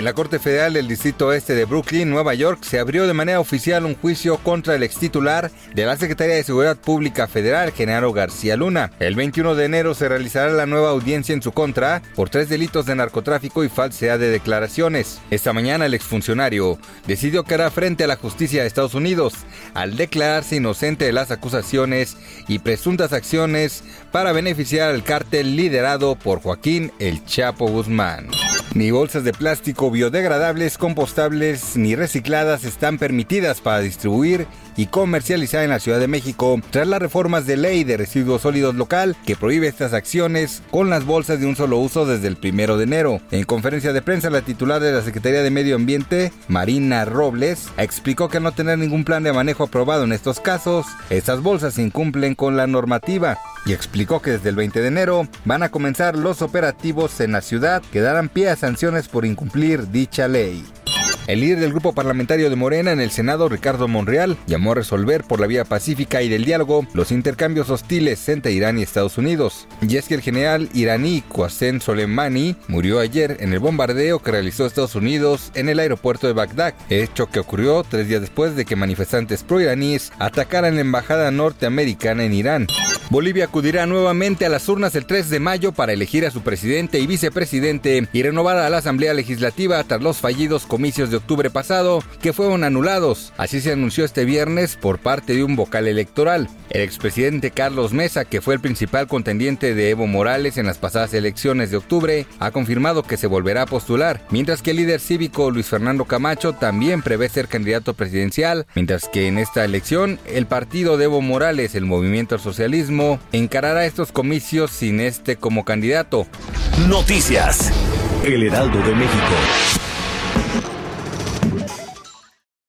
En la Corte Federal del Distrito Oeste de Brooklyn, Nueva York, se abrió de manera oficial un juicio contra el extitular de la Secretaría de Seguridad Pública Federal, Genaro García Luna. El 21 de enero se realizará la nueva audiencia en su contra por tres delitos de narcotráfico y falsedad de declaraciones. Esta mañana el exfuncionario decidió que hará frente a la justicia de Estados Unidos al declararse inocente de las acusaciones y presuntas acciones para beneficiar al cártel liderado por Joaquín El Chapo Guzmán. Ni bolsas de plástico biodegradables, compostables ni recicladas están permitidas para distribuir y comercializar en la Ciudad de México tras las reformas de ley de residuos sólidos local que prohíbe estas acciones con las bolsas de un solo uso desde el primero de enero. En conferencia de prensa, la titular de la Secretaría de Medio Ambiente, Marina Robles, explicó que al no tener ningún plan de manejo aprobado en estos casos, estas bolsas incumplen con la normativa y explicó que desde el 20 de enero van a comenzar los operativos en la ciudad que darán pie a sanciones por incumplir dicha ley. El líder del grupo parlamentario de Morena en el Senado, Ricardo Monreal, llamó a resolver por la vía pacífica y del diálogo los intercambios hostiles entre Irán y Estados Unidos. Y es que el general iraní Qasem Soleimani murió ayer en el bombardeo que realizó Estados Unidos en el aeropuerto de Bagdad, hecho que ocurrió tres días después de que manifestantes pro-iraníes atacaran la embajada norteamericana en Irán. Bolivia acudirá nuevamente a las urnas el 3 de mayo para elegir a su presidente y vicepresidente y renovar a la Asamblea Legislativa tras los fallidos comicios de octubre pasado que fueron anulados. Así se anunció este viernes por parte de un vocal electoral. El expresidente Carlos Mesa, que fue el principal contendiente de Evo Morales en las pasadas elecciones de octubre, ha confirmado que se volverá a postular, mientras que el líder cívico Luis Fernando Camacho también prevé ser candidato presidencial, mientras que en esta elección el partido de Evo Morales, el Movimiento al Socialismo, encarará estos comicios sin este como candidato. Noticias. El Heraldo de México.